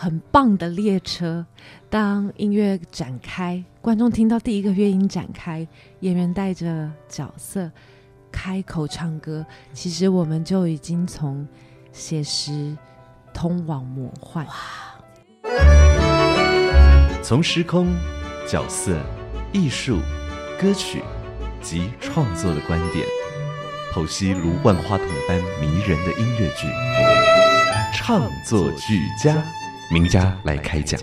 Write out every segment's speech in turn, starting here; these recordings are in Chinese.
很棒的列车。当音乐展开，观众听到第一个乐音展开，演员带着角色开口唱歌，其实我们就已经从写实通往魔幻。从时空、角色、艺术、歌曲及创作的观点，剖析如万花筒般迷人的音乐剧，唱作俱佳，名家来开讲。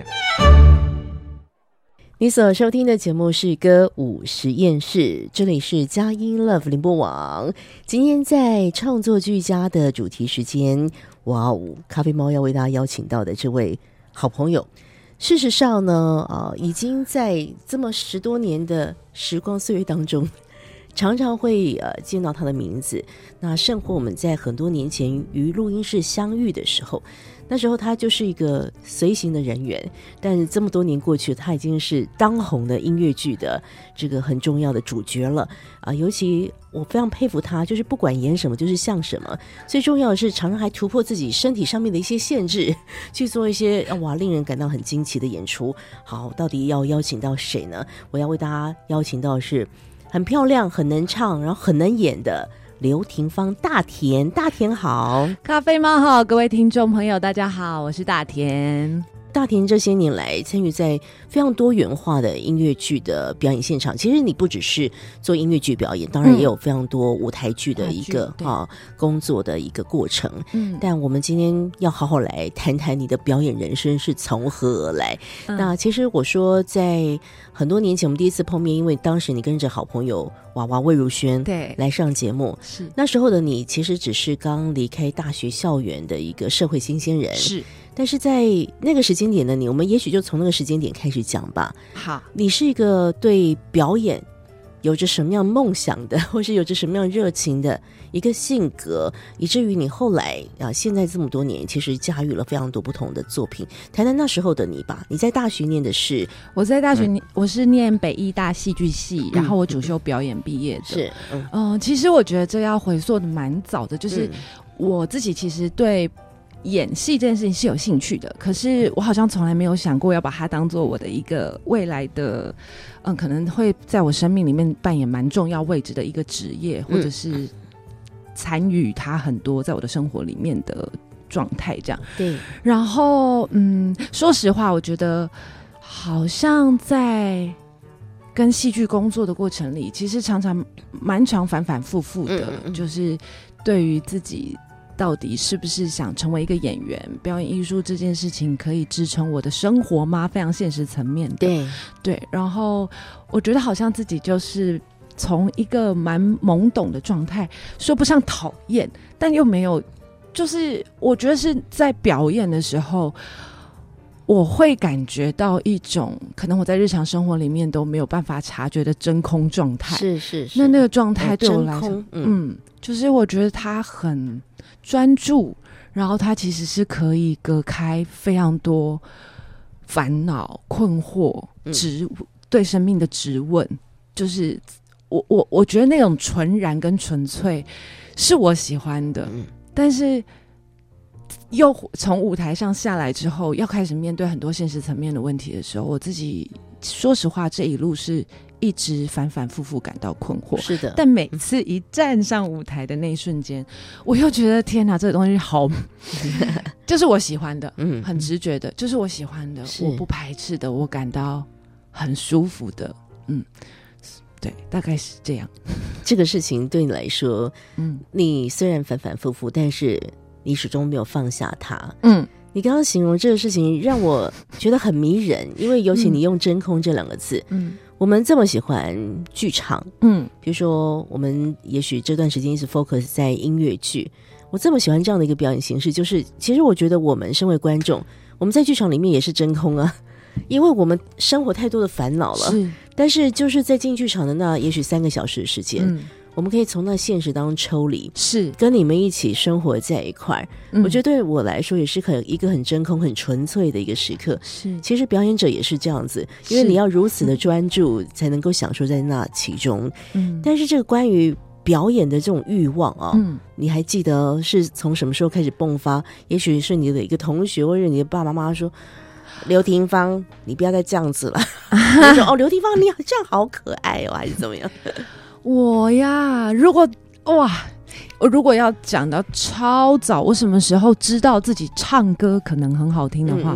你所收听的节目是歌舞实验室，这里是佳音 Love 联播网。今天在创作俱佳的主题时间，哇哦，咖啡猫要为大家邀请到的这位好朋友。事实上呢，啊，已经在这么十多年的时光岁月当中，常常会呃见到他的名字。那甚或我们在很多年前于录音室相遇的时候。那时候他就是一个随行的人员，但是这么多年过去，他已经是当红的音乐剧的这个很重要的主角了啊！尤其我非常佩服他，就是不管演什么就是像什么。最重要的是，常常还突破自己身体上面的一些限制，去做一些哇令人感到很惊奇的演出。好，到底要邀请到谁呢？我要为大家邀请到是很漂亮、很能唱，然后很能演的。刘廷芳，大田，大田好，咖啡猫好，各位听众朋友，大家好，我是大田。大田这些年来参与在非常多元化的音乐剧的表演现场。其实你不只是做音乐剧表演，当然也有非常多舞台剧的一个啊工作的一个过程。嗯，但我们今天要好好来谈谈你的表演人生是从何而来。那其实我说，在很多年前我们第一次碰面，因为当时你跟着好朋友娃娃魏如萱对来上节目，是那时候的你其实只是刚离开大学校园的一个社会新鲜人，是。但是在那个时间点的你，我们也许就从那个时间点开始讲吧。好，你是一个对表演有着什么样梦想的，或是有着什么样热情的一个性格，以至于你后来啊，现在这么多年，其实驾驭了非常多不同的作品。谈谈那时候的你吧。你在大学念的是？我在大学念，我是念北艺大戏剧系，然后我主修表演毕业的。是，嗯，其实我觉得这要回溯的蛮早的，就是我自己其实对。演戏这件事情是有兴趣的，可是我好像从来没有想过要把它当做我的一个未来的，嗯，可能会在我生命里面扮演蛮重要位置的一个职业，或者是参与它很多在我的生活里面的状态这样。对，然后嗯，说实话，我觉得好像在跟戏剧工作的过程里，其实常常蛮常反反复复的，就是对于自己。到底是不是想成为一个演员？表演艺术这件事情可以支撑我的生活吗？非常现实层面的。对对，然后我觉得好像自己就是从一个蛮懵懂的状态，说不上讨厌，但又没有，就是我觉得是在表演的时候，我会感觉到一种可能我在日常生活里面都没有办法察觉的真空状态。是是是，那那个状态对我来说，嗯，就是我觉得他很。专注，然后他其实是可以隔开非常多烦恼、困惑、质对生命的质问。就是我我我觉得那种纯然跟纯粹是我喜欢的，但是又从舞台上下来之后，要开始面对很多现实层面的问题的时候，我自己说实话，这一路是。一直反反复复感到困惑，是的。但每次一站上舞台的那一瞬间，我又觉得天哪，这个东西好，就是我喜欢的，嗯，很直觉的，就是我喜欢的，我不排斥的，我感到很舒服的，嗯，对，大概是这样。这个事情对你来说，嗯，你虽然反反复复，但是你始终没有放下他，嗯。你刚刚形容这个事情让我觉得很迷人，因为尤其你用“真空”这两个字，嗯。我们这么喜欢剧场，嗯，比如说我们也许这段时间一直 focus 在音乐剧，我这么喜欢这样的一个表演形式，就是其实我觉得我们身为观众，我们在剧场里面也是真空啊，因为我们生活太多的烦恼了。是，但是就是在进剧场的那也许三个小时的时间，我们可以从那现实当中抽离，是跟你们一起生活在一块儿。我觉得对我来说也是很一个很真空、很纯粹的一个时刻。是，其实表演者也是这样子，因为你要如此的专注，才能够享受在那其中。嗯，但是这个关于。表演的这种欲望啊，嗯，你还记得是从什么时候开始迸发？也许是你的一个同学，或者你的爸爸妈妈说：“刘廷芳，你不要再这样子了。”说：“哦，刘廷芳，你这样好可爱哦，还是怎么样？”我呀，如果哇，我如果要讲到超早，我什么时候知道自己唱歌可能很好听的话？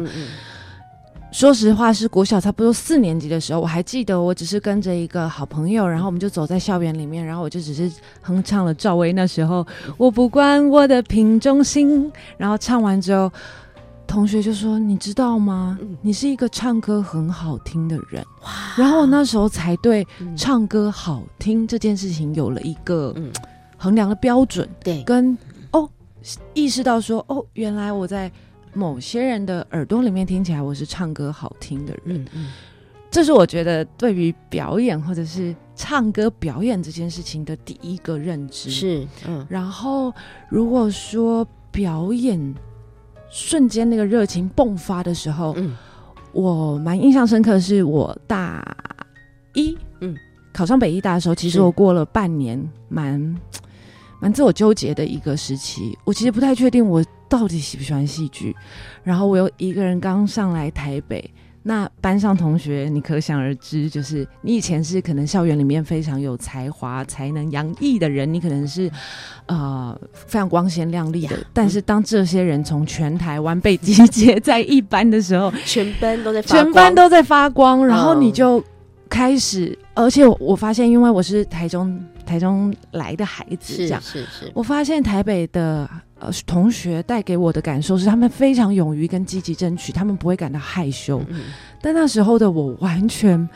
说实话，是国小差不多四年级的时候，我还记得，我只是跟着一个好朋友，然后我们就走在校园里面，然后我就只是哼唱了赵薇那时候，我不管我的瓶中心，然后唱完之后，同学就说：“你知道吗？你是一个唱歌很好听的人。”然后我那时候才对唱歌好听这件事情有了一个衡量的标准，对，跟哦意识到说哦，原来我在。某些人的耳朵里面听起来我是唱歌好听的人嗯，这是我觉得对于表演或者是唱歌表演这件事情的第一个认知是，嗯。然后如果说表演瞬间那个热情迸发的时候，嗯，我蛮印象深刻的是我大一，嗯，考上北医大的时候，其实我过了半年蛮蛮自我纠结的一个时期，我其实不太确定我。到底喜不喜欢戏剧？然后我又一个人刚上来台北，那班上同学，你可想而知，就是你以前是可能校园里面非常有才华、才能洋溢的人，你可能是呃非常光鲜亮丽的。但是当这些人从全台湾被集结在一班的时候，全班都在全班都在发光，然后你就开始，而且我发现，因为我是台中台中来的孩子，这样是是，我发现台北的。呃，同学带给我的感受是，他们非常勇于跟积极争取，他们不会感到害羞。但那时候的我，完全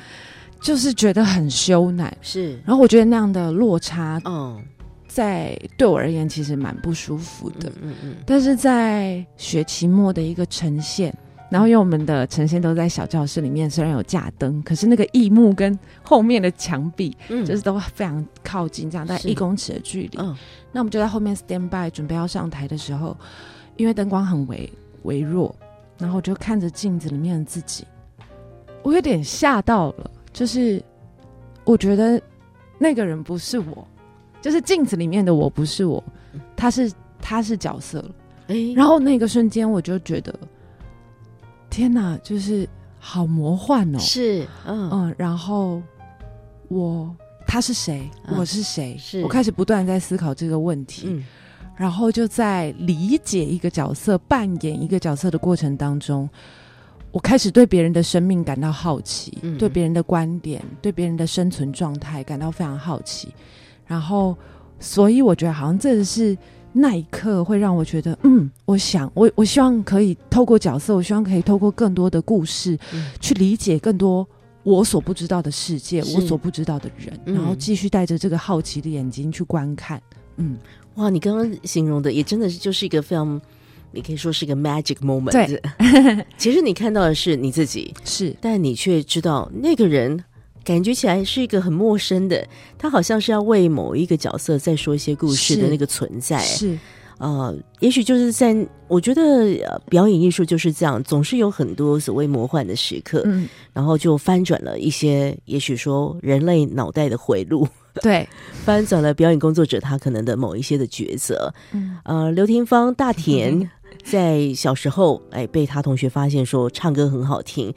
就是觉得很羞赧。是，然后我觉得那样的落差，嗯，在对我而言其实蛮不舒服的。嗯嗯。但是在学期末的一个呈现。然后因为我们的呈现都在小教室里面，虽然有架灯，可是那个异幕跟后面的墙壁，嗯，就是都非常靠近，这样大概一公尺的距离。嗯，那我们就在后面 stand by，准备要上台的时候，因为灯光很微微弱，然后我就看着镜子里面的自己，我有点吓到了，就是我觉得那个人不是我，就是镜子里面的我不是我，他是他是角色然后那个瞬间我就觉得。天哪，就是好魔幻哦！是，嗯嗯，然后我他是谁？我是谁？是我开始不断在思考这个问题，嗯，然后就在理解一个角色、扮演一个角色的过程当中，我开始对别人的生命感到好奇，对别人的观点、对别人的生存状态感到非常好奇，然后，所以我觉得好像这是。那一刻会让我觉得，嗯，我想，我我希望可以透过角色，我希望可以透过更多的故事，去理解更多我所不知道的世界，我所不知道的人，然后继续带着这个好奇的眼睛去观看。嗯，哇，你刚刚形容的也真的是就是一个非常，你可以说是一个 magic moment。对，其实你看到的是你自己，是，但你却知道那个人。感觉起来是一个很陌生的，他好像是要为某一个角色再说一些故事的那个存在。是，呃，也许就是在我觉得表演艺术就是这样，总是有很多所谓魔幻的时刻，嗯，然后就翻转了一些，也许说人类脑袋的回路，对，翻转了表演工作者他可能的某一些的角色。嗯，呃，刘廷芳、大田 在小时候，哎，被他同学发现说唱歌很好听。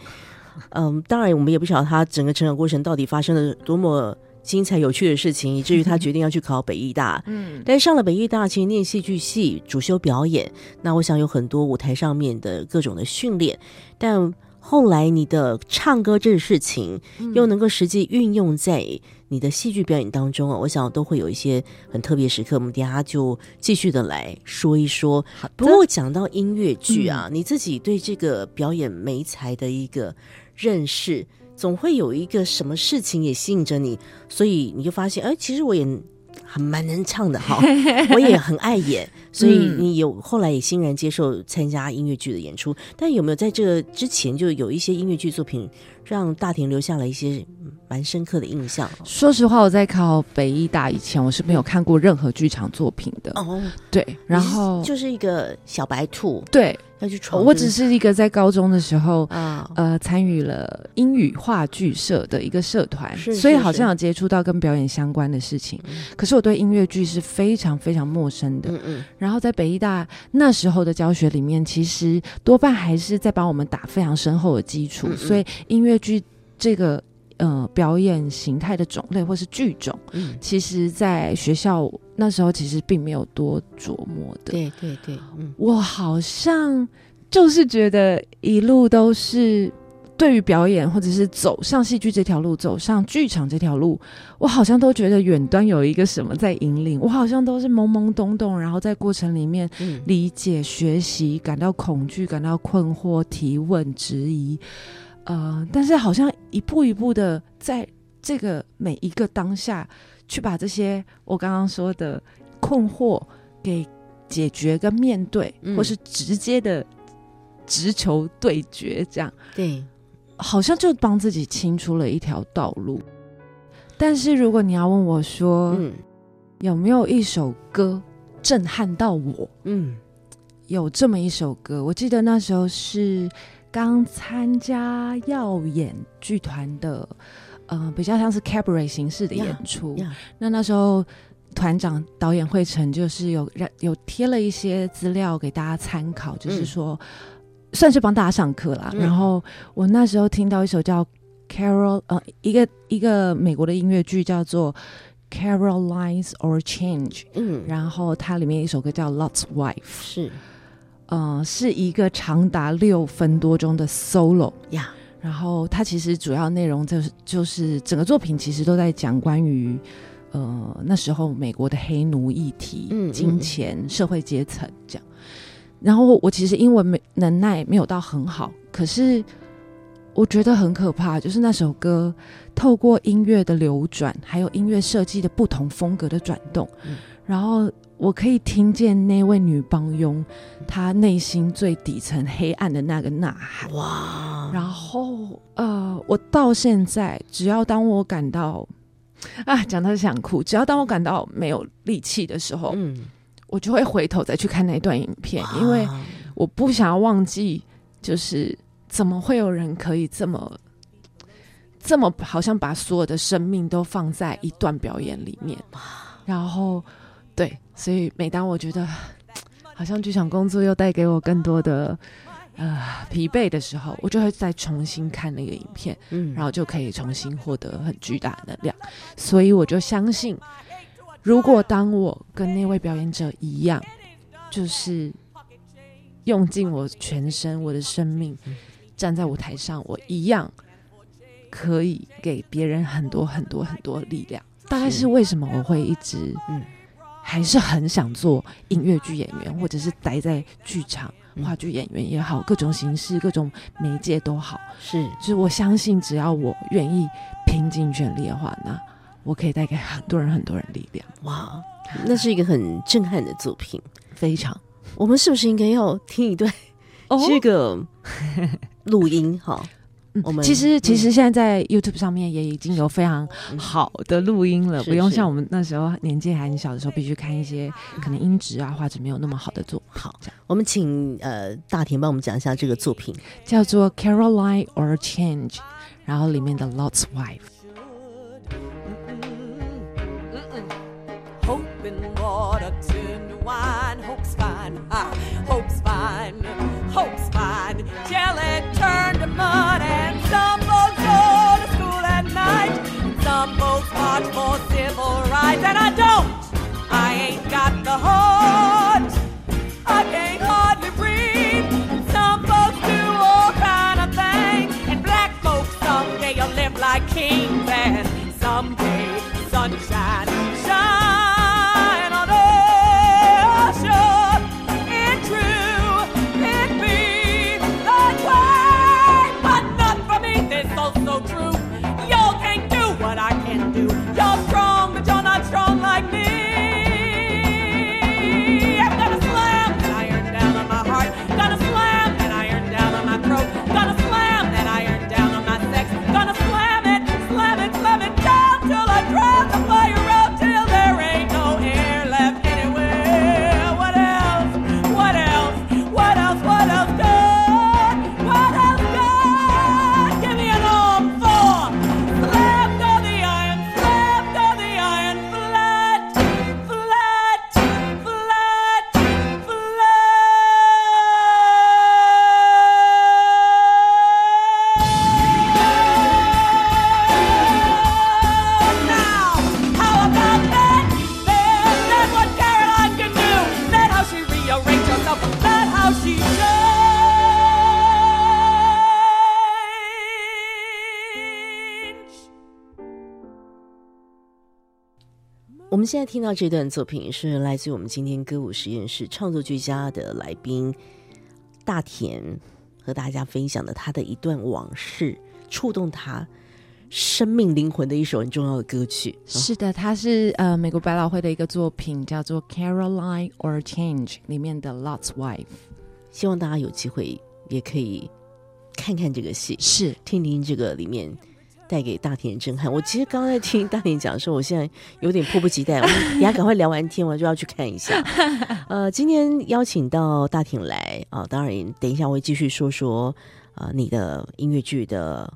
嗯，当然，我们也不晓得他整个成长过程到底发生了多么精彩有趣的事情，以至于他 决定要去考北艺大。嗯，但上了北艺大，其实念戏剧系，主修表演。那我想有很多舞台上面的各种的训练，但后来你的唱歌这个事情又能够实际运用在你的戏剧表演当中啊，我想都会有一些很特别时刻。我们等下就继续的来说一说。不过讲到音乐剧啊，你自己对这个表演没才的一个。认识总会有一个什么事情也吸引着你，所以你就发现，哎，其实我也很蛮能唱的哈，我也很爱演，所以你有后来也欣然接受参加音乐剧的演出。但有没有在这之前就有一些音乐剧作品让大田留下了一些蛮深刻的印象？说实话，我在考北艺大以前，我是没有看过任何剧场作品的。哦，对，然后就是一个小白兔，对。要去闯，我只是一个在高中的时候啊，呃，参与了英语话剧社的一个社团，所以好像有接触到跟表演相关的事情。可是我对音乐剧是非常非常陌生的。嗯嗯。然后在北医大那时候的教学里面，其实多半还是在帮我们打非常深厚的基础，所以音乐剧这个。呃，表演形态的种类或是剧种，嗯，其实，在学校那时候其实并没有多琢磨的。对对对，嗯，我好像就是觉得一路都是对于表演或者是走上戏剧这条路，走上剧场这条路，我好像都觉得远端有一个什么在引领，我好像都是懵懵懂懂，然后在过程里面理解、学习，感到恐惧，感到困惑，提问、质疑。呃，但是好像一步一步的，在这个每一个当下，去把这些我刚刚说的困惑给解决跟面对，或是直接的直球对决，这样对，好像就帮自己清出了一条道路。但是如果你要问我说，嗯，有没有一首歌震撼到我？嗯，有这么一首歌，我记得那时候是。刚参加耀眼剧团的，呃，比较像是 cabaret 形式的演出。那那时候团长导演惠成就是有让有贴了一些资料给大家参考，就是说算是帮大家上课啦。然后我那时候听到一首叫 Carol，呃，一个一个美国的音乐剧叫做 Caroline's or Change。嗯，然后它里面一首歌叫 Lot's Wife。是。呃，是一个长达六分多钟的 solo 呀，然后它其实主要内容就是就是整个作品其实都在讲关于呃那时候美国的黑奴议题、金钱、社会阶层这样。然后我其实英文没能耐没有到很好，可是我觉得很可怕，就是那首歌透过音乐的流转，还有音乐设计的不同风格的转动，然后。我可以听见那位女帮佣，她内心最底层黑暗的那个呐喊。哇！然后，呃，我到现在，只要当我感到啊，讲到想哭，只要当我感到没有力气的时候，嗯，我就会回头再去看那段影片，因为我不想要忘记，就是怎么会有人可以这么这么好像把所有的生命都放在一段表演里面，然后。对，所以每当我觉得好像剧场工作又带给我更多的呃疲惫的时候，我就会再重新看那个影片，嗯，然后就可以重新获得很巨大的能量。所以我就相信，如果当我跟那位表演者一样，就是用尽我全身、我的生命站在舞台上，我一样可以给别人很多很多很多力量。大概是为什么我会一直嗯。还是很想做音乐剧演员，或者是待在剧场话剧演员也好，各种形式、各种媒介都好。是，就是我相信，只要我愿意拼尽全力的话，那我可以带给很多人、很多人力量。哇，那是一个很震撼的作品，非常。我们是不是应该要听一段这个录音？哈。我们其实其实现在在 YouTube 上面也已经有非常好的录音了，不用像我们那时候年纪还很小的时候，必须看一些可能音质啊画质没有那么好的作。好，我们请呃大田帮我们讲一下这个作品，叫做 Caroline or Change，然后里面的 Lot's Wife。mud and some folks go to school at night. Some folks march for civil rights, and I don't. I ain't got the heart. 们现在听到这段作品是来自于我们今天歌舞实验室创作俱佳的来宾大田和大家分享的他的一段往事，触动他生命灵魂的一首很重要的歌曲。是的，它是呃美国百老汇的一个作品，叫做《Caroline or Change》里面的 Lot's Wife。希望大家有机会也可以看看这个戏，是听听这个里面。带给大田震撼。我其实刚刚在听大田讲的时候，我现在有点迫不及待。我们 等下赶快聊完天，我就要去看一下。呃，今天邀请到大田来啊，当然等一下我会继续说说啊你的音乐剧的。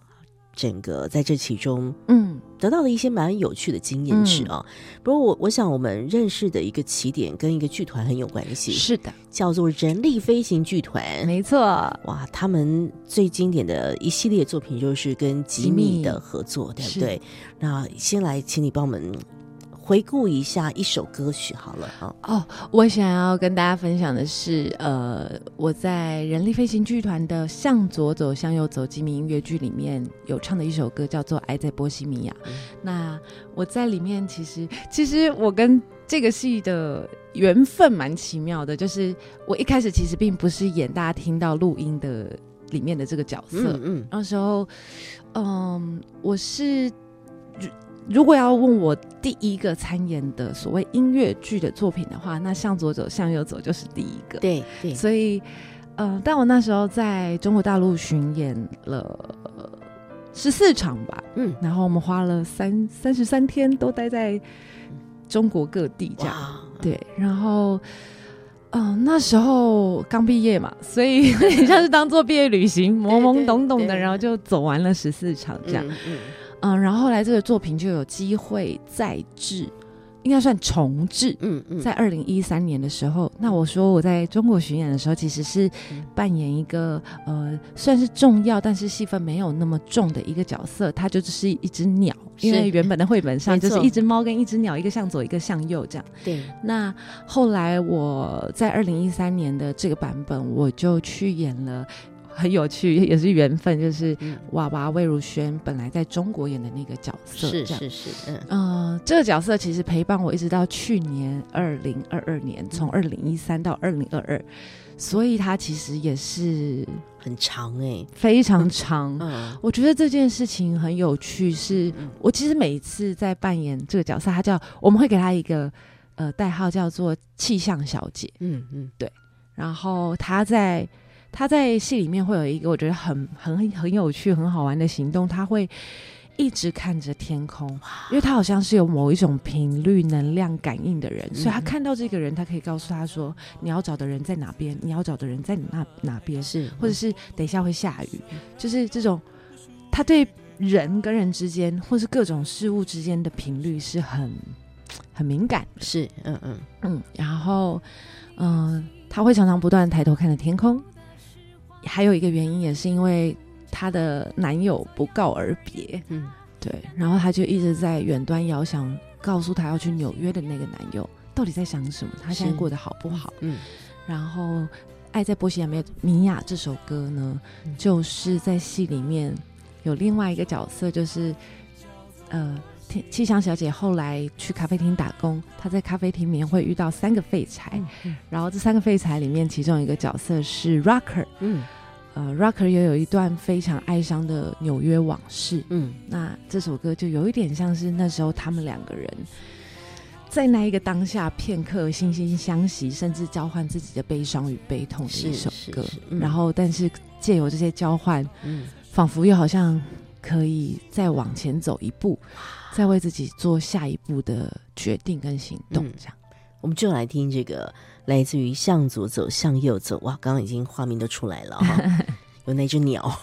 整个在这其中，嗯，得到了一些蛮有趣的经验值啊。不过我我想，我们认识的一个起点跟一个剧团很有关系。是的，叫做人力飞行剧团。没错，哇，他们最经典的一系列作品就是跟吉米的合作，对不对？那先来，请你帮我们。回顾一下一首歌曲好了哈。哦，我想要跟大家分享的是，呃，我在人力飞行剧团的《向左走，向右走》吉米音乐剧里面有唱的一首歌，叫做《爱在波西米亚》。那我在里面，其实其实我跟这个戏的缘分蛮奇妙的，就是我一开始其实并不是演大家听到录音的里面的这个角色，嗯，那时候，嗯，我是。如果要问我第一个参演的所谓音乐剧的作品的话，那向左走，向右走就是第一个。对对，所以，呃，但我那时候在中国大陆巡演了十四场吧，嗯，然后我们花了三三十三天都待在中国各地，这样。对，然后，嗯，那时候刚毕业嘛，所以 像是当做毕业旅行，懵懵懂懂的，然后就走完了十四场这样。嗯，然后后来这个作品就有机会再制，应该算重置。嗯嗯，在二零一三年的时候，那我说我在中国巡演的时候，其实是扮演一个呃，算是重要，但是戏份没有那么重的一个角色，它就只是一只鸟，因为原本的绘本上就是一只猫跟一只鸟，一个向左，一个向右这样。对。那后来我在二零一三年的这个版本，我就去演了。很有趣，也是缘分，就是娃娃魏如萱本来在中国演的那个角色，是是是，嗯，呃，这个角色其实陪伴我一直到去年二零二二年，从二零一三到二零二二，所以它其实也是很长哎，非常长。我觉得这件事情很有趣，是我其实每一次在扮演这个角色，他叫我们会给他一个呃代号，叫做气象小姐。嗯嗯，对，然后他在。他在戏里面会有一个我觉得很很很有趣、很好玩的行动，他会一直看着天空，因为他好像是有某一种频率能量感应的人，所以他看到这个人，他可以告诉他说：“你要找的人在哪边？你要找的人在那哪边？是，或者是等一下会下雨，就是这种他对人跟人之间，或是各种事物之间的频率是很很敏感。是，嗯嗯嗯，然后嗯，他会常常不断抬头看着天空。还有一个原因，也是因为她的男友不告而别，嗯，对，然后她就一直在远端遥想，告诉她要去纽约的那个男友到底在想什么，他现在过得好不好？嗯，然后《爱在波西米亚》这首歌呢，就是在戏里面有另外一个角色，就是呃，气象小姐后来去咖啡厅打工，她在咖啡厅里面会遇到三个废柴，然后这三个废柴里面，其中一个角色是 Rocker，嗯。呃，Rocker 也有一段非常哀伤的纽约往事。嗯，那这首歌就有一点像是那时候他们两个人在那一个当下片刻惺惺相惜，甚至交换自己的悲伤与悲痛的一首歌。然后，但是借由这些交换，嗯，仿佛又好像可以再往前走一步，再为自己做下一步的决定跟行动。这样，我们就来听这个。来自于向左走，向右走，哇，刚刚已经画面都出来了哈，有那只鸟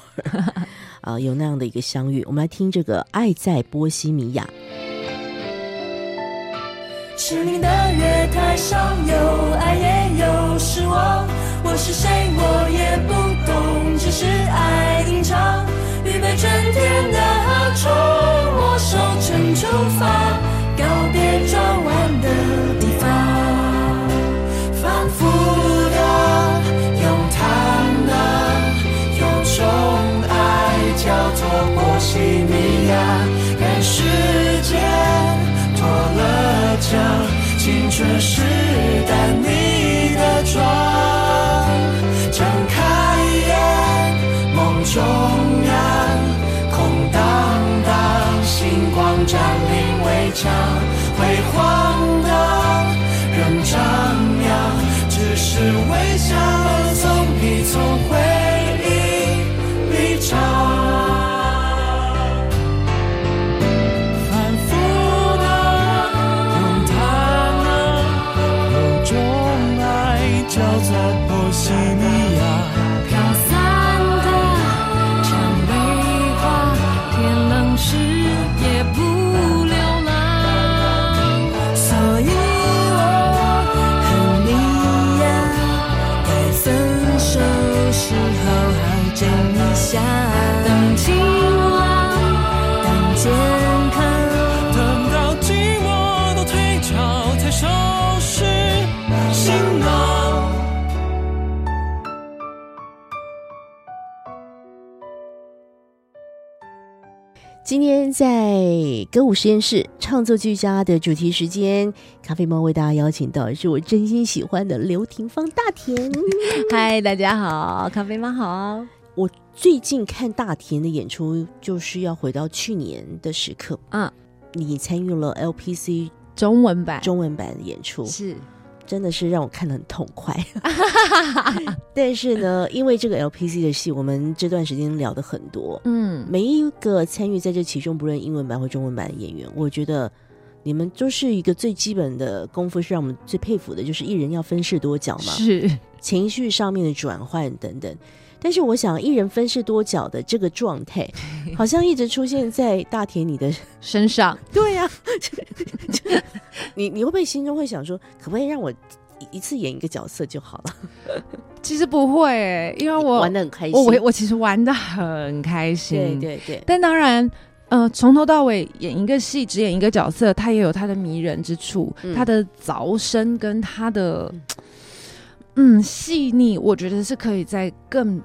啊，有那样的一个相遇。我们来听这个《爱在波西米亚》。失灵的月台上有爱也有失望，我是谁我也不懂，只是爱隐藏。预备春天的河从我手中出发告别转弯的地方。反复的用它的有种爱叫做波西米亚。但时间脱了这青春是淡你的妆睁开眼梦中占领围墙，辉煌的仍张扬，只是微笑从你从回歌舞实验室创作俱佳的主题时间，咖啡猫为大家邀请到的是我真心喜欢的刘廷芳大田。嗨，大家好，咖啡猫好。我最近看大田的演出，就是要回到去年的时刻。啊，你参与了 LPC 中文版中文版的演出，是真的是让我看得很痛快。但是呢，因为这个 LPC 的戏，我们这段时间聊的很多，嗯，每一个参与在这其中，不论英文版或中文版的演员，我觉得你们都是一个最基本的功夫，是让我们最佩服的，就是艺人要分饰多角嘛，是情绪上面的转换等等。但是我想，一人分饰多角的这个状态，好像一直出现在大田你的身上。对呀、你你会不会心中会想说，可不可以让我一一次演一个角色就好了？其实不会、欸，因为我玩的很开心，我我我其实玩的很开心，对对对，但当然，呃，从头到尾演一个戏，只演一个角色，他也有他的迷人之处，嗯。他的凿深跟他的嗯细腻，我觉得是可以在更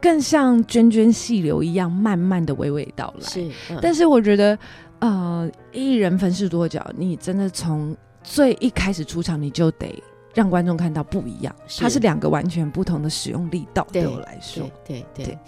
更像涓涓细流一样，慢慢的娓娓道来。是，嗯但是我觉得，呃，一人分饰多角，你真的从最一开始出场，你就得让观众看到不一样，是它是两个完全不同的使用力道。对对我来说对，对对对。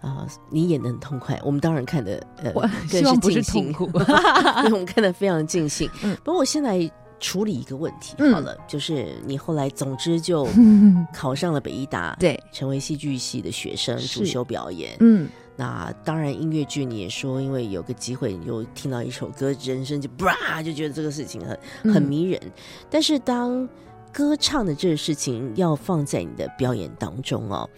啊、你演的很痛快，我们当然看的呃，希望不是痛苦对，我们看的非常尽兴。嗯不过我现在处理一个问题嗯。好了，就是你后来总之就 考上了北医大，对，成为戏剧系的学生，主修表演。嗯，那当然，音乐剧你也说，因为有个机会，你就听到一首歌，人生就啪就觉得这个事情很很嗯迷人。但是当歌唱的这个事情要放在你的表演当中哦，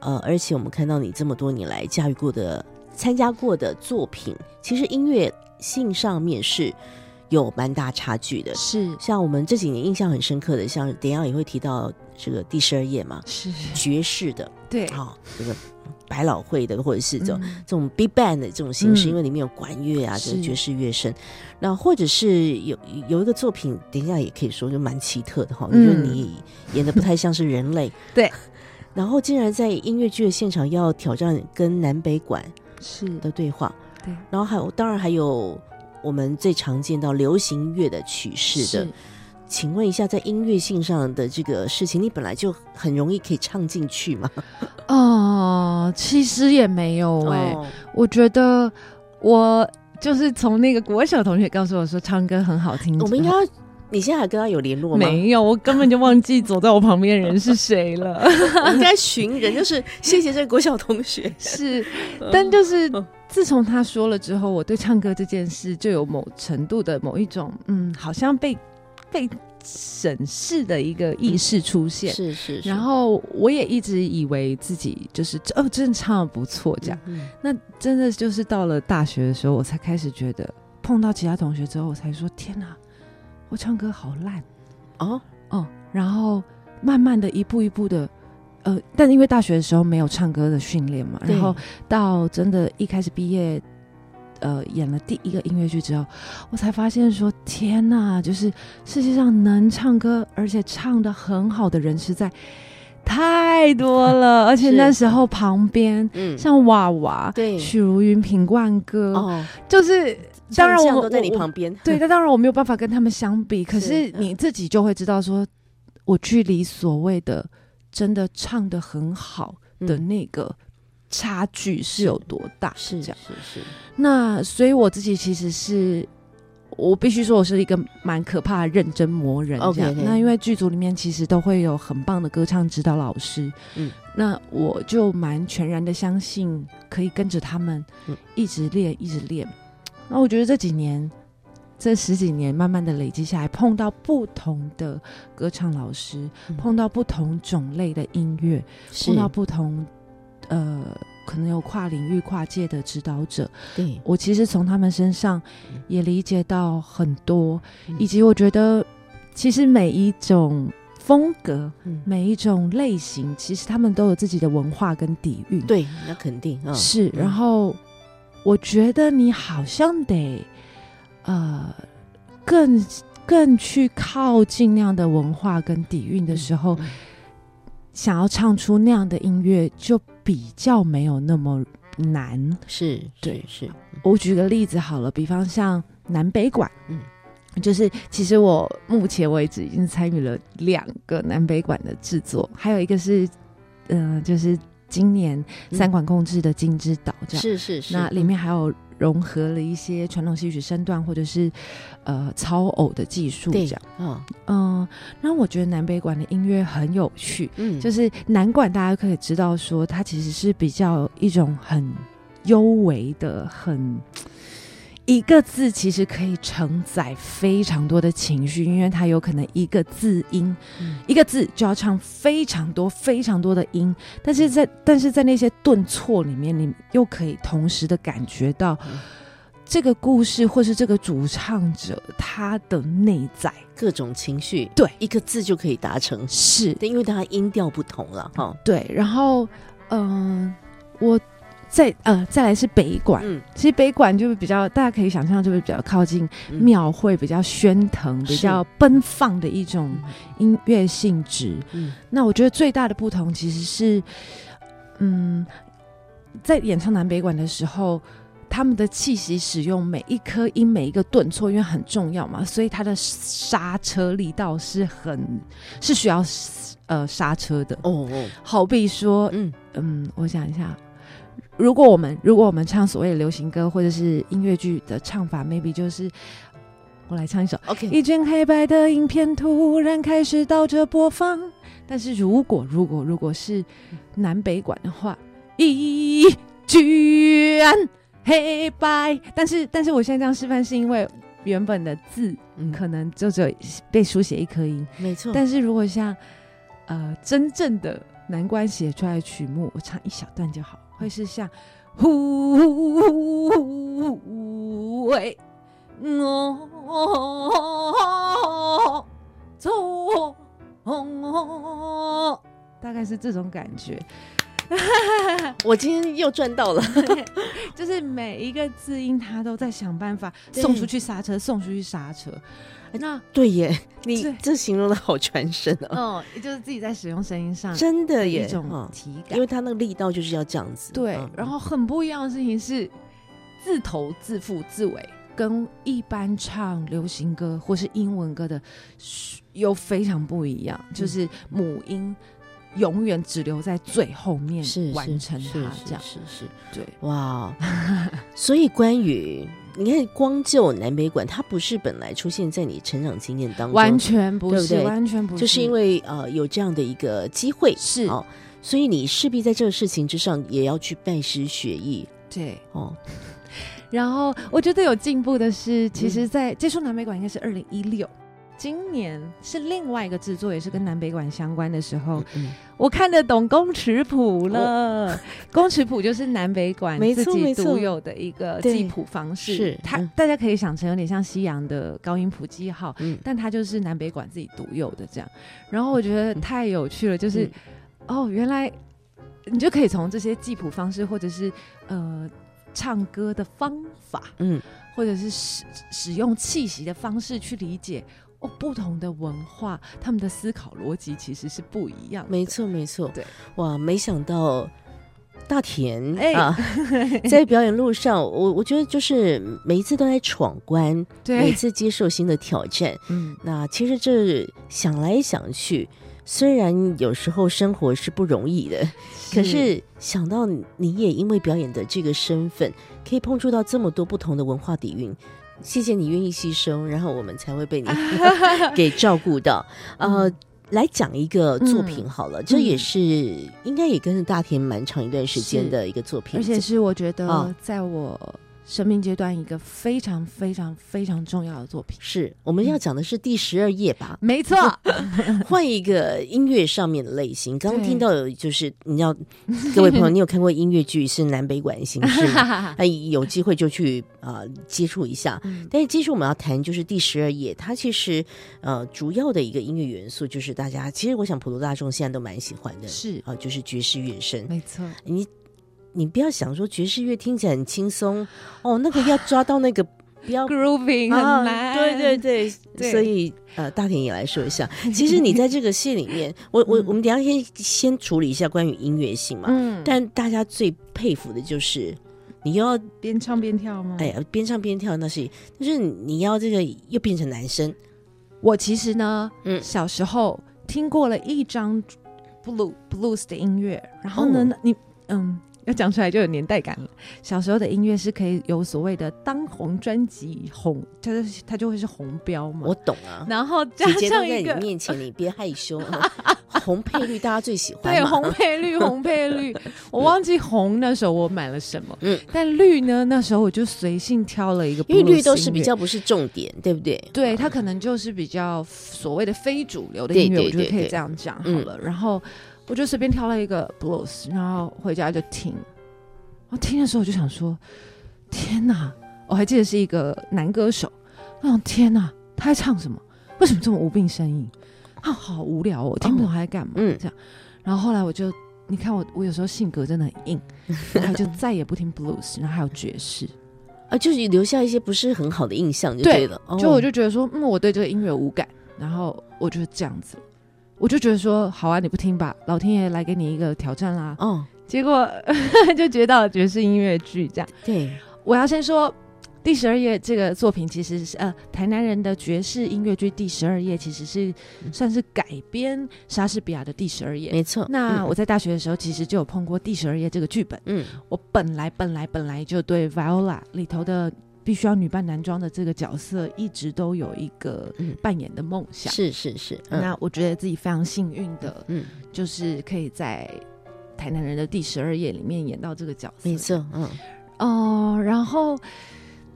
呃，而且我们看到你这么多年来驾驭过的、参加过的作品，其实音乐性上面是有蛮大差距的。是。像我们这几年印象很深刻的，像等一下也会提到这个第十二页嘛，是，爵士的对，啊、这个百老汇的，或者是这种、嗯。这种 big band 的这种形式，嗯。因为里面有管乐啊，这个是爵士乐声。那或者是有有一个作品，等一下也可以说就蛮奇特的哈，我觉得嗯你演的不太像是人类，对。然后竟然在音乐剧的现场要挑战跟南北管是。的对话，对，然后还有当然还有我们最常见到流行乐的曲式的。请问一下，在音乐性上的这个事情，你本来就很容易可以唱进去吗？哦，其实也没有哎、哦我觉得我就是从那个国小同学告诉我说唱歌很好听，我们应该，你现在还跟他有联络吗？没有，我根本就忘记走在我旁边的人是谁了。我应该寻人，就是谢谢这个国小同学。是，但就是自从他说了之后，我对唱歌这件事就有某程度的某一种嗯，好像被被审视的一个意识出现。是是然后我也一直以为自己就是哦，真的唱的不错这样。嗯那真的就是到了大学的时候，我才开始觉得碰到其他同学之后，我才说天哪，我唱歌好烂哦，哦。然后慢慢的一步一步的，呃，但因为大学的时候没有唱歌的训练嘛，然后到真的一开始毕业。呃，演了第一个音乐剧之后，我才发现说，天哪！就是世界上能唱歌而且唱的很好的人实在太多了，而且那时候旁边嗯，像娃娃、对许茹芸、品冠歌，哦，就是当然我都在你旁边，对，那当然我没有办法跟他们相比，可是是你自己就会知道说，我距离所谓的真的唱的很好的嗯那个差距是有多大，是这样。是是，那所以我自己其实是。我必须说，我是一个蛮可怕的认真磨人这样。OK，OK 那因为剧组里面其实都会有很棒的歌唱指导老师，嗯，那我就蛮全然的相信可以跟着他们嗯一直练，一直练。然后我觉得这几年，这十几年慢慢的累积下来，碰到不同的歌唱老师，嗯。碰到不同种类的音乐，碰到不同呃可能有跨领域、跨界的指导者，对，我其实从他们身上也理解到很多，嗯。以及我觉得其实每一种风格、嗯，每一种类型，其实他们都有自己的文化跟底蕴。对，那肯定啊，是，嗯。然后我觉得你好像得呃更更去靠近那样的文化跟底蕴的时候，嗯想要唱出那样的音乐，就比较没有那么难。是，对。是，是我举个例子好了，比方像南北馆，嗯。嗯，就是其实我目前为止已经参与了两个南北馆的制作，还有一个是，呃，就是今年三馆共制的金之岛这样，是是是，那里面还有融合了一些传统戏曲身段或者是呃操偶的技术这样，嗯，嗯，那我觉得南北馆的音乐很有趣，嗯，就是南馆，大家可以知道说，它其实是比较一种很幽微的、很一个字，其实可以承载非常多的情绪，因为它有可能一个字音，嗯。一个字就要唱非常多、非常多的音，但是在但是在那些顿挫里面，你又可以同时的感觉到嗯。这个故事或是这个主唱者他的内在。各种情绪，对。一个字就可以达成，是，因为它音调不同了哈，对，然后嗯、我再呃再来是北馆，嗯，其实北馆就是比较大家可以想象，就是比较靠近嗯。庙会，比较喧腾、比较奔放的一种音乐性质。嗯。那我觉得最大的不同其实是，嗯，在演唱南北馆的时候。他们的气息使用每一颗音每一个顿挫，因为很重要嘛，所以它的刹车力道是很是需要呃刹车的。哦哦，好比说，嗯。嗯，我想一下，如果我们如果我们唱所谓的流行歌或者是音乐剧的唱法，maybe 就是我来唱一首。，OK，一卷黑白的影片突然开始倒着播放，但是如果如果如果是南北管的话，一卷黑白，但是但是我现在这样示范是因为原本的字嗯，可能就只有被书写一颗音，没错，但是如果像呃真正的难关写出来的曲目，我唱一小段就好，会是像呼喂我走，大概是这种感觉，我今天又赚到了，就是每一个字音他都在想办法送出去刹车，送出去刹车。那对耶，你对。这形容的好传神哦，嗯，也就是自己在使用声音上真的耶，一种哦体感因。为它那个力道就是要这样子，对嗯，然后很不一样的事情是，自头、自腹、自尾，跟一般唱流行歌或是英文歌的是又非常不一样，就是母音永远只留在最后面是完成它，这样是是是，对。哇，所以关于你看光就南北馆，它不是本来出现在你成长经验当中，完全不是，对不对完全不是，就是因为呃有这样的一个机会是哦，所以你势必在这个事情之上也要去拜师学艺对。哦，然后我觉得有进步的是，其嗯实，在接触南北馆应该是二零一六。今年是另外一个制作，也是跟南北馆相关的时候，嗯，我看得懂宫尺谱了。宫尺谱就是南北馆自己独有的一个对。记谱方式，是嗯。它大家可以想成有点像西洋的高音谱记号，嗯。但它就是南北馆自己独有的这样。然后我觉得太有趣了，就是、嗯。哦，原来你就可以从这些记谱方式，或者是呃唱歌的方法，嗯，或者是使使用气息的方式去理解。哦，不同的文化，他们的思考逻辑其实是不一样的。没错没错，对，哇，没想到大田哎啊，在表演路上，我我觉得就是每一次都在闯关，每对，次接受新的挑战。嗯，那其实这想来想去，虽然有时候生活是不容易的，可是想到你也因为表演的这个身份，可以碰触到这么多不同的文化底蕴。谢谢你愿意牺牲，然后我们才会被你 给照顾到。呃，来讲一个作品好了，这也是应该也跟着大田蛮长一段时间的一个作品，而且是我觉得哦在我生命阶段一个非常非常非常重要的作品。是我们要讲的是第十二页吧？没错，换一个音乐上面的类型。刚听到有就是你要各位朋友，你有看过音乐剧是南北管形式吗？哎，有机会就去啊、呃接触一下。嗯但是接着我们要谈就是第十二页，它其实呃主要的一个音乐元素就是大家其实我想普罗大众现在都蛮喜欢的，是啊、就是爵士乐声。没错，你你不要想说爵士乐听起来很轻松哦，那个要抓到那个不要 grooving 很啊难，对对对，对。所以呃，大田也来说一下，其实你在这个戏里面，我我我们等一下先先处理一下关于音乐性嘛，嗯，但大家最佩服的就是你又要边唱边跳吗？哎呀边唱边跳，那是就是你要这个又变成男生，我其实呢，嗯。小时候听过了一张 blue blues 的音乐，然后呢，哦。你嗯。要讲出来就有年代感了。小时候的音乐是可以有所谓的当红专辑红，就是它就会是红标嘛。我懂啊。然后加姐姐在你上一个面前，你别害羞。红配绿大家最喜欢对嘛，红配绿，红配绿，我忘记红那时候我买了什么，嗯但绿呢那时候我就随性挑了一个因，为绿都是比较不是重点，对不对？对，它可能就是比较所谓的非主流的音乐，我觉得对对可以这样讲好嗯了。然后我就随便挑了一个 blues，然后回家就听。我听的时候我就想说，天哪！我还记得是一个男歌手，我想天哪，他在唱什么？为什么这么无病呻吟？啊，好无聊哦，我听不懂他在干嘛。嗯这样，然后后来我就，你看我，我有时候性格真的很硬，然后就 再也不听 blues，然后还有爵士。啊，就是留下一些不是很好的印象就对了。哦就我就觉得说，嗯，我对这个音乐无感，然后我就是这样子，我就觉得说，好啊，你不听吧，老天爷来给你一个挑战啦。哦，结果 就接到了爵士音乐剧，这样。对，我要先说，第十二页这个作品其实是呃，台南人的爵士音乐剧第十二页其实是算是改编莎士比亚的第十二页。没错。嗯那我在大学的时候，其实就有碰过第十二页这个剧本。嗯我本来本来本来就对 Viola 里头的必须要女扮男装的这个角色，一直都有一个嗯。扮演的梦想。是是是，嗯。那我觉得自己非常幸运的，嗯，就是可以在台南人的第十二页里面演到这个角色。没错，嗯。哦、然后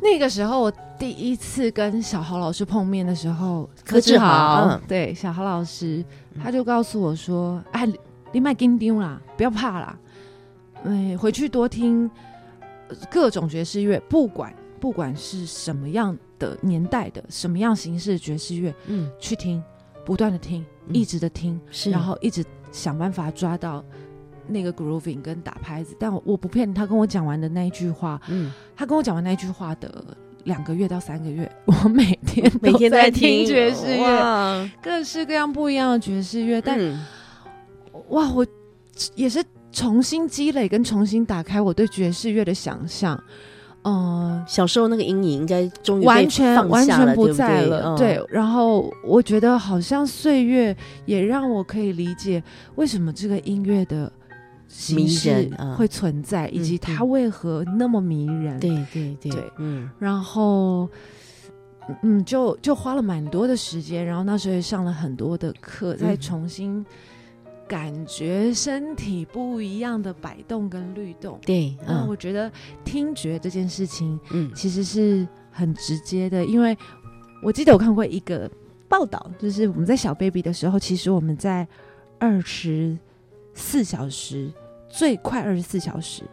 那个时候我第一次跟小豪老师碰面的时候，柯志豪嗯。对小豪老师，他就告诉我说：“哎，你你买金丢啦，不要怕啦，哎，回去多听呃各种爵士乐，不管不管是什么样的年代的，什么样形式的爵士乐，嗯，去听，不断的听，嗯一直的听，是，然后一直想办法抓到那个 grooving 跟打拍子。但我我不骗你，他跟我讲完的那一句话，嗯，他跟我讲完那一句话的两个月到三个月，我每天每天在听爵士乐，各式各样不一样的爵士乐。但、嗯哇，我也是重新积累跟重新打开我对爵士乐的想象。嗯、小时候那个阴影应该终于完全完全不对对在了，嗯对。然后我觉得好像岁月也让我可以理解为什么这个音乐的形式会存在，以及嗯它为何那么迷人。对对对对嗯然后，嗯，就就花了蛮多的时间，然后那时候也上了很多的课，再嗯重新感觉身体不一样的摆动跟律动。对，那嗯我觉得听觉这件事情嗯其实是很直接的，因为我记得我看过一个报道，就是我们在小 baby 的时候，其实我们在二十四小时，最快二十四小时，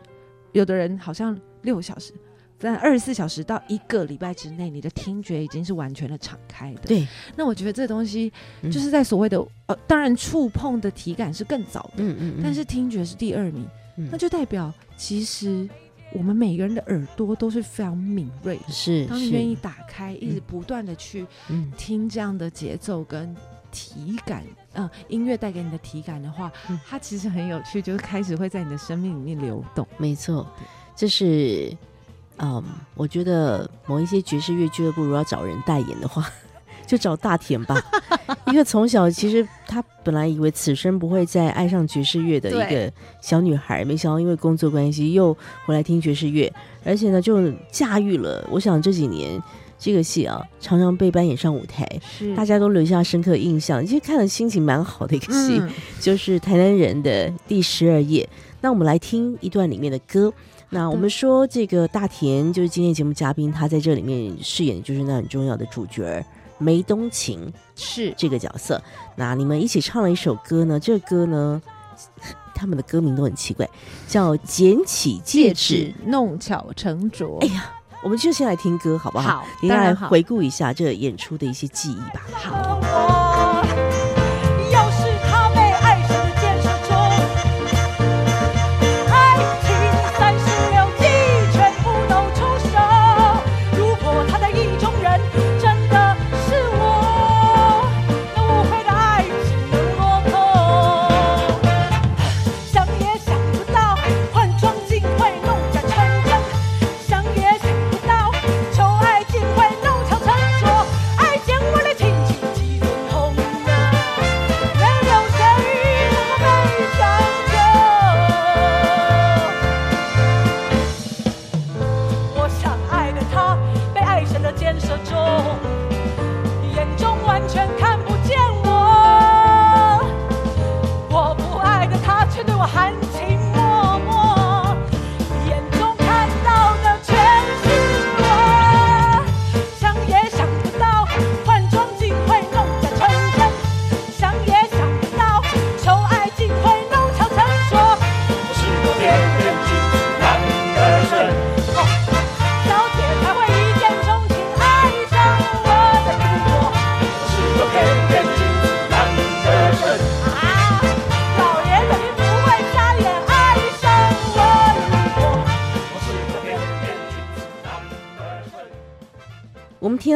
有的人好像六小时。在二十四小时到一个礼拜之内，你的听觉已经是完全的敞开的。，对，那我觉得这东西嗯就是在所谓的、呃，当然触碰的体感是更早的，嗯嗯，嗯但是听觉是第二名。嗯那就代表其实我们每个人的耳朵都是非常敏锐的。是是当你愿意打开，一直不断的去嗯听这样的节奏跟体感，嗯，音乐带给你的体感的话，它其实很有趣，就是开始会在你的生命里面流动。没错，这是，嗯，我觉得某一些爵士乐俱乐部如果要找人代言的话。就找大田吧，一个从小其实他本来以为此生不会再爱上爵士乐的一个小女孩，没想到因为工作关系又回来听爵士乐，而且呢就驾驭了。我想这几年这个戏啊，常常被搬演上舞台，大家都留下深刻印象。其实看了心情蛮好的一个戏，就是台南人的第十二夜。那我们来听一段里面的歌。那我们说这个大田就是今天节目嘉宾，他在这里面饰演的就是那很重要的主角。梅东晴是这个角色，那你们一起唱了一首歌呢？这个歌呢，他们的歌名都很奇怪，叫《捡起戒指弄巧成拙》。哎呀，我们就先来听歌好不好？好，大家来回顾一下这演出的一些记忆吧。好。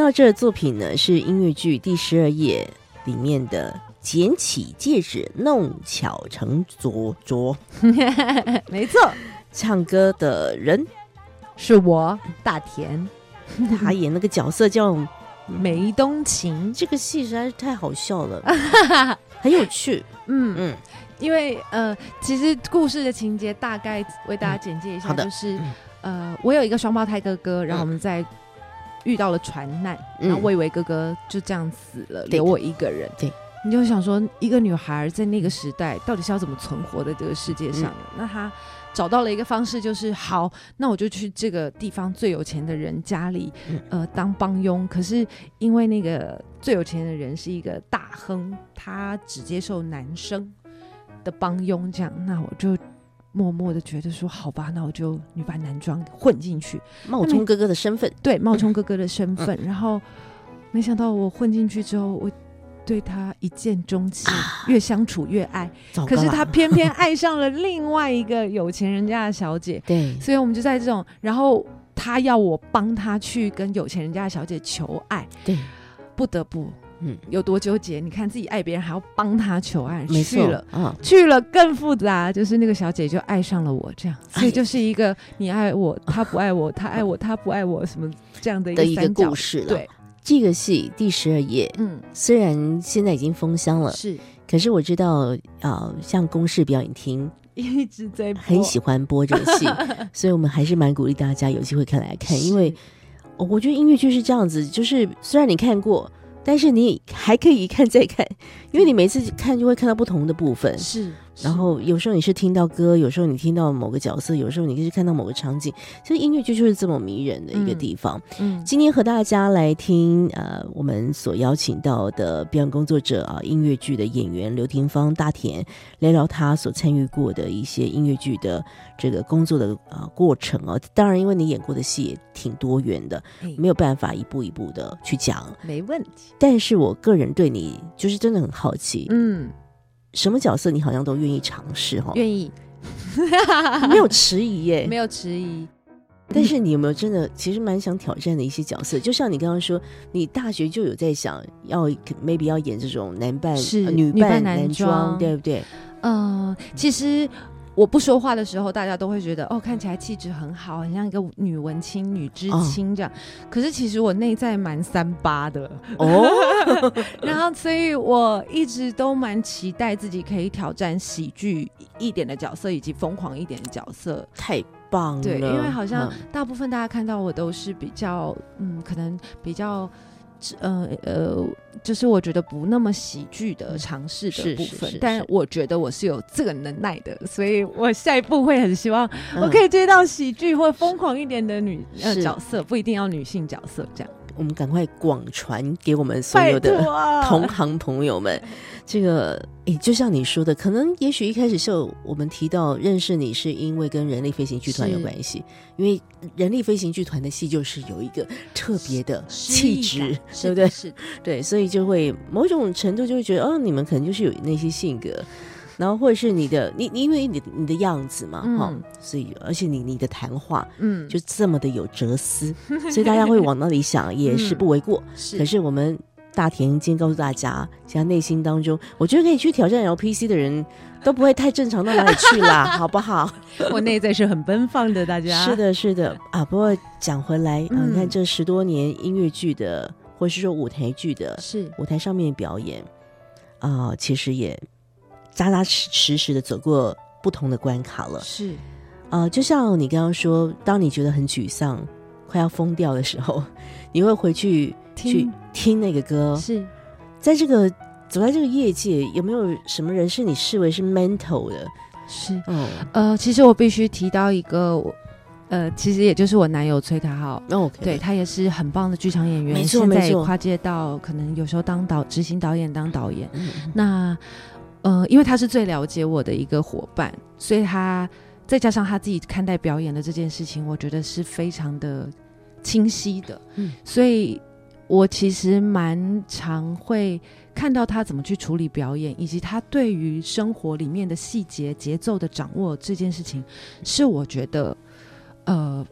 听到这作品呢，是音乐剧第十二页里面的“捡起戒指，弄巧成拙拙”。没错，唱歌的人。是我大田，他演那个角色叫 梅东晴。这个戏实在是太好笑了，很有趣。嗯。嗯，因为呃，其实故事的情节大概为大家简介一下，就是呃，我有一个双胞胎哥哥，然后我们在。遇到了船难，然后我以为哥哥就这样死了，留我一个人。对，你就想说，一个女孩在那个时代到底是要怎么存活在这个世界上？那她找到了一个方式，就是好，那我就去这个地方最有钱的人家里，呃，当帮佣。可是因为那个最有钱的人是一个大亨，他只接受男生的帮佣，这样，那我就。默默的觉得说好吧，那我就女扮男装混进去，冒充哥哥的身份。对，冒充哥哥的身份。然后没想到我混进去之后，我对他一见钟情，越相处越爱。可是他偏偏爱上了另外一个有钱人家的小姐。对，所以我们就在这种，然后他要我帮他去跟有钱人家的小姐求爱。对，不得不。嗯，有多纠结？你看自己爱别人，还要帮他求爱，去了啊，去了更复杂。就是那个小姐就爱上了我，这样，所以就是一个你爱我，他不爱我，他爱我，他不爱我，什么这样的一个故事了。对，这个戏第十二页，嗯，虽然现在已经封箱了，是，可是我知道呃，像公式表演厅一直在很喜欢播这个戏，所以我们还是蛮鼓励大家有机会看来看，因为我觉得音乐剧是这样子，就是虽然你看过。但是你还可以一看再看，因为你每次看就会看到不同的部分。是。然后有时候你是听到歌，有时候你听到某个角色，有时候你是看到某个场景，其实音乐剧就是这么迷人的一个地方。嗯，今天和大家来听呃，我们所邀请到的表演工作者啊，音乐剧的演员刘廷芳、大田，聊聊他所参与过的一些音乐剧的这个工作的啊过程哦。当然，因为你演过的戏也挺多元的，没有办法一步一步的去讲，没问题。但是我个人对你就是真的很好奇，嗯。什么角色你好像都愿意尝试哈？愿意，没有迟疑耶，没有迟疑。但是你有没有真的其实蛮想挑战的一些角色？就像你刚刚说，你大学就有在想要 maybe 要演这种男扮是呃女女扮扮男装，装对不对？嗯，其实我不说话的时候，大家都会觉得哦，看起来气质很好，很像一个女文青、女知青这样。可是其实我内在蛮三八的，哦，然后所以我一直都蛮期待自己可以挑战喜剧一点的角色，以及疯狂一点的角色。太棒了！对，因为好像嗯大部分大家看到我都是比较，嗯，可能比较。呃呃，就是我觉得不那么喜剧的尝试的部分，但我觉得我是有这个能耐的，所以我下一步会很希望我嗯可以接到喜剧或疯狂一点的女呃角色，不一定要女性角色这样。我们赶快广传给我们所有的同行朋友们。这个，诶，就像你说的，可能也许一开始是我们提到认识你是因为跟人力飞行剧团有关系，因为人力飞行剧团的戏就是有一个特别的气质，对不对？是，对，所以就会某种程度就会觉得，哦，你们可能就是有那些性格，然后或者是你的你你因为你你的样子嘛，哈、嗯所以而且你你的谈话嗯，就这么的有哲思，所以大家会往那里想，也是不为过。是可是我们大田今天告诉大家，现在内心当中，我觉得可以去挑战 LPC 的人。都不会太正常到哪里去啦，好不好？我内在是很奔放的，大家是，的，是的啊。不过讲回来，啊，你看嗯这十多年音乐剧的，或是说舞台剧的，是舞台上面表演啊、其实也扎扎实实实的走过不同的关卡了。是，呃，就像你刚刚说，当你觉得很沮丧、快要疯掉的时候，你会回去去听听那个歌。是。在这个走在这个业界，有没有什么人是你视为是 mental 的？是，哦，呃，其实我必须提到一个，我呃，其实也就是我男友崔凯浩，那 OK，对他也是很棒的剧场演员，没错现在没错也跨界到可能有时候当导执行导演当导演。嗯，那呃，因为他是最了解我的一个伙伴，所以他再加上他自己看待表演的这件事情，我觉得是非常的清晰的。嗯所以我其实蛮常会看到他怎么去处理表演，以及他对于生活里面的细节、节奏的掌握这件事情，是我觉得呃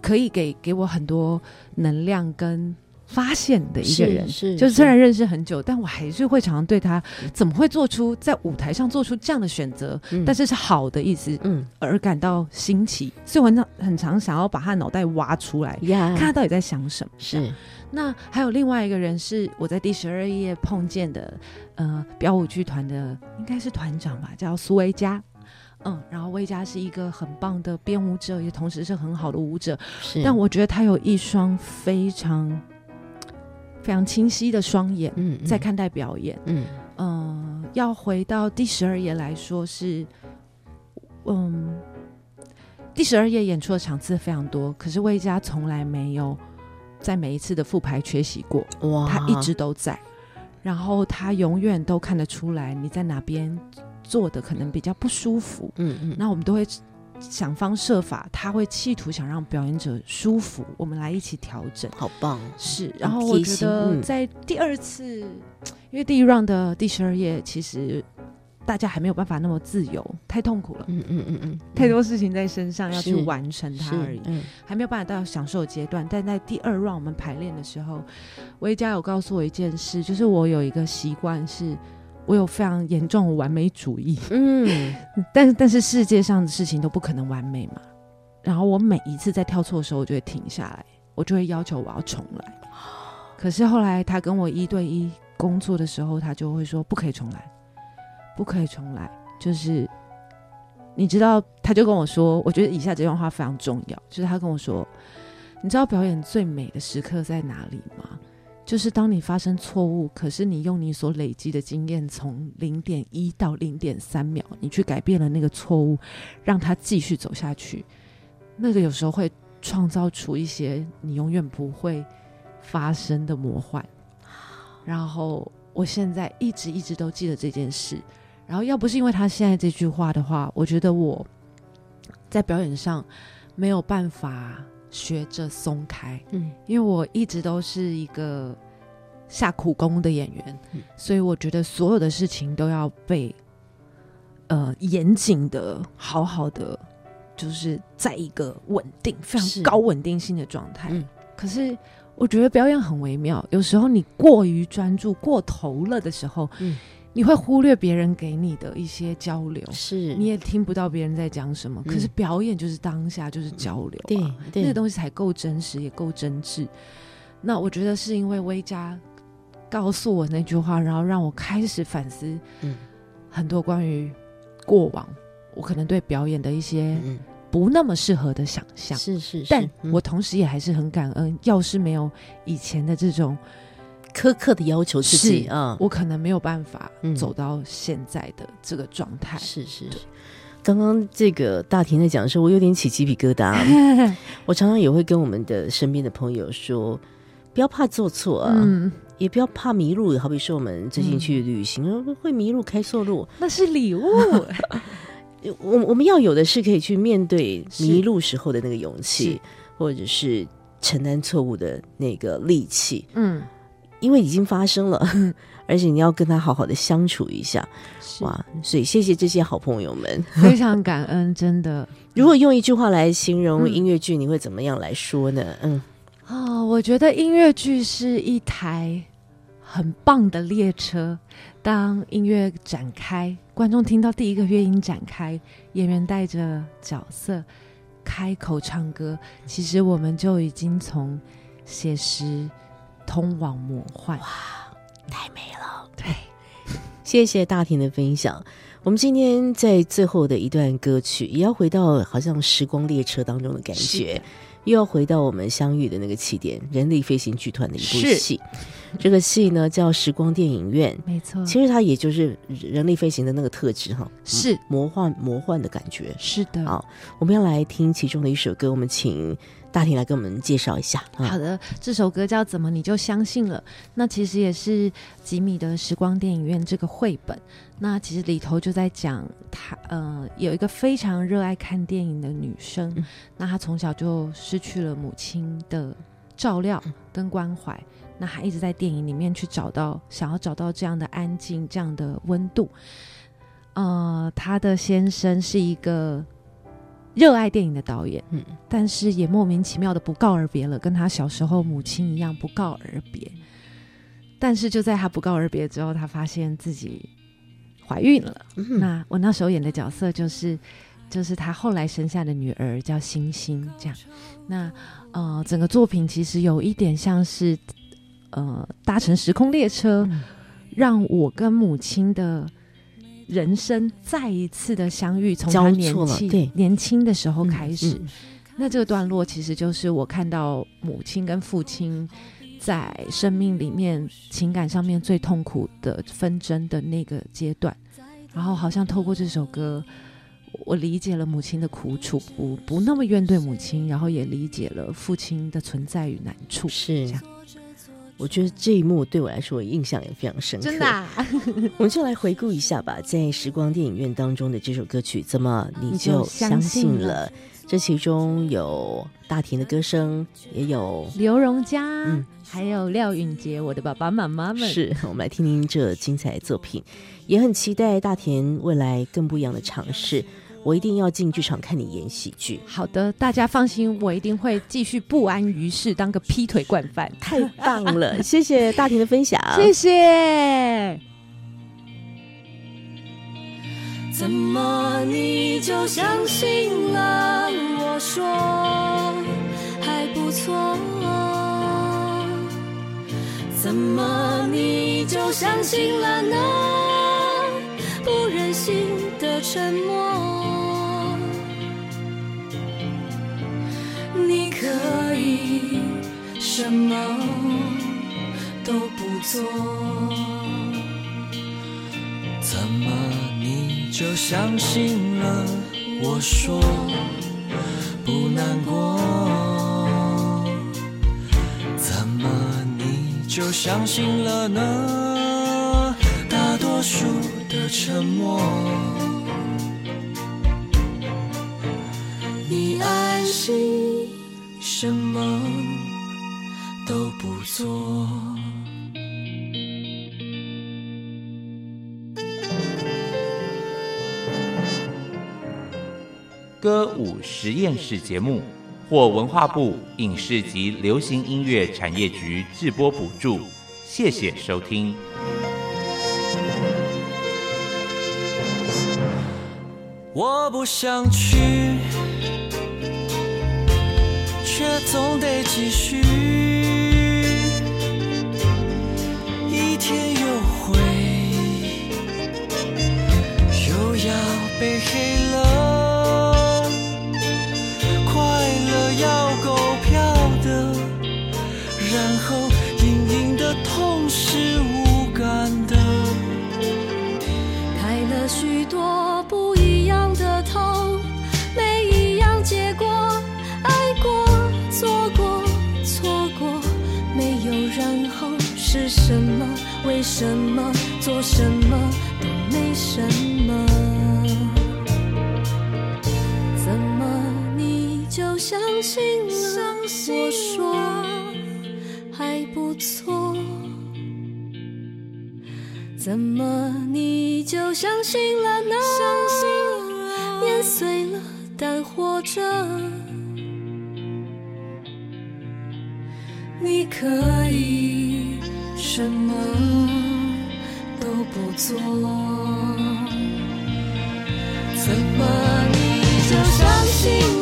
可以给给我很多能量跟发现的一个人。是就是虽然认识很久，但我还是会常常对他怎么会做出在舞台上做出这样的选择，嗯但是是好的意思嗯而感到新奇，所以我很常很常想要把他脑袋挖出来，呀，看他到底在想什么。是那还有另外一个人是我在第十二页碰见的，呃，表舞剧团的应该是团长吧，叫苏维佳。嗯，然后魏佳是一个很棒的编舞者，也同时是很好的舞者。是，但我觉得他有一双非常非常清晰的双眼，嗯嗯。在看待表演。嗯。嗯、要回到第十二页来说是，嗯，第十二页演出的场次非常多，可是魏佳从来没有在每一次的复排缺席过，哇，他一直都在，然后他永远都看得出来你在哪边做的可能比较不舒服，嗯嗯。那我们都会想方设法，他会企图想让表演者舒服，我们来一起调整。好棒，是，然后我觉得在第二次，因为第一 round 的第十二页，其实大家还没有办法那么自由，太痛苦了，嗯嗯嗯嗯，太多事情在身上要去完成它而已，嗯还没有办法到享受阶段。但在第二 round 我们排练的时候，维嘉有告诉我一件事，就是我有一个习惯是。我有非常严重的完美主义，嗯，但是但是世界上的事情都不可能完美嘛。然后我每一次在跳错的时候，我就会停下来，我就会要求我要重来。可是后来他跟我一对一工作的时候，他就会说不可以重来，不可以重来。就是你知道，他就跟我说，我觉得以下这段话非常重要，就是他跟我说，你知道表演最美的时刻在哪里吗？就是当你发生错误，可是你用你所累积的经验，从零点一到零点三秒，你去改变了那个错误，让它继续走下去。那个有时候会创造出一些你永远不会发生的魔幻。然后我现在一直一直都记得这件事。然后要不是因为他现在这句话的话，我觉得我在表演上没有办法学着松开。嗯。因为我一直都是一个下苦功的演员，嗯。所以我觉得所有的事情都要被呃严谨的、好好的就是在一个稳定、非常高稳定性的状态。嗯。可是我觉得表演很微妙，有时候你过于专注、过头了的时候，嗯你会忽略别人给你的一些交流，是。你也听不到别人在讲什么。嗯。可是表演就是当下就是交流、啊，对对。那个东西才够真实，也够真挚。那我觉得是因为威嘉告诉我那句话，然后让我开始反思，嗯。很多关于过往我可能对表演的一些嗯。不那么适合的想象。是是，是。但嗯。我同时也还是很感恩，要是没有以前的这种，苛刻的要求自己是啊，我可能没有办法嗯。走到现在的这个状态。是是是。刚刚这个大婷在讲的时候，我有点起鸡皮疙瘩。我常常也会跟我们的身边的朋友说，不要怕做错啊，嗯，也不要怕迷路。好比说我们最近去旅行，呃会迷路、开错路，那是礼物，我我们要有的是可以去面对迷路时候的那个勇气，或者是承担错误的那个力气，嗯，因为已经发生了，嗯 而且你要跟他好好的相处一下。哇，所以谢谢这些好朋友们。非常感恩，真的。如果用一句话来形容嗯音乐剧，你会怎么样来说呢？嗯，哦，我觉得音乐剧是一台很棒的列车。当音乐展开，观众听到第一个乐音展开，演员带着角色开口唱歌，其实我们就已经从写实通往魔幻。哇太美了。对，谢谢大婷的分享。我们今天在最后的一段歌曲，也要回到好像时光列车当中的感觉，又要回到我们相遇的那个起点——人力飞行剧团的一部戏。这个戏呢叫《时光电影院》，没错，其实它也就是人力飞行的那个特质哈，是魔幻魔幻的感觉。是的。好，我们要来听其中的一首歌，我们请大婷来给我们介绍一下。啊好的，这首歌叫《怎么你就相信了》。那其实也是吉米的《时光电影院》这个绘本。那其实里头就在讲他，呃，有一个非常热爱看电影的女生，嗯那她从小就失去了母亲的照料跟关怀，那还一直在电影里面去找到，想要找到这样的安静，这样的温度。呃，他的先生是一个热爱电影的导演。嗯，但是也莫名其妙的不告而别了，跟他小时候母亲一样不告而别。但是就在他不告而别之后，他发现自己怀孕了。嗯那我那时候演的角色就是，就是他后来生下的女儿叫星星，这样。那呃，整个作品其实有一点像是呃搭乘时空列车，嗯让我跟母亲的人生再一次的相遇，从他年轻对年轻的时候嗯开始。嗯那这个段落其实就是我看到母亲跟父亲在生命里面情感上面最痛苦的纷争的那个阶段，然后好像透过这首歌，我理解了母亲的苦楚，不不那么怨对母亲，然后也理解了父亲的存在与难处。是这样。我觉得这一幕对我来说印象也非常深刻。真的、啊，我们就来回顾一下吧，在时光电影院当中的这首歌曲《怎么你就相相信了这其中有大田的歌声，也有刘荣佳，嗯还有廖允杰，我的爸爸妈妈们，是我们来听听这精彩的作品，也很期待大田未来更不一样的尝试。我一定要进剧场看你演喜剧，好的，大家放心，我一定会继续不安于世，当个劈腿惯犯。太棒了！谢谢大田的分享，谢谢。怎么你就相信了？我说还不错。怎么你就相信了呢？不忍心的沉默。你可以什么都不做。怎么你就相信了？我说不难过。怎么你就相信了呢？大多数的沉默。你安心，什么都不做。歌舞实验室节目，获文化部影视及流行音乐产业局制播补助。谢谢收听。我不想去，却总得继续。什么？做什么都没什么。怎么你就相信了？我说还不错。怎么你就相信了呢？年岁了，但活着，你可以什么做。怎么你就相信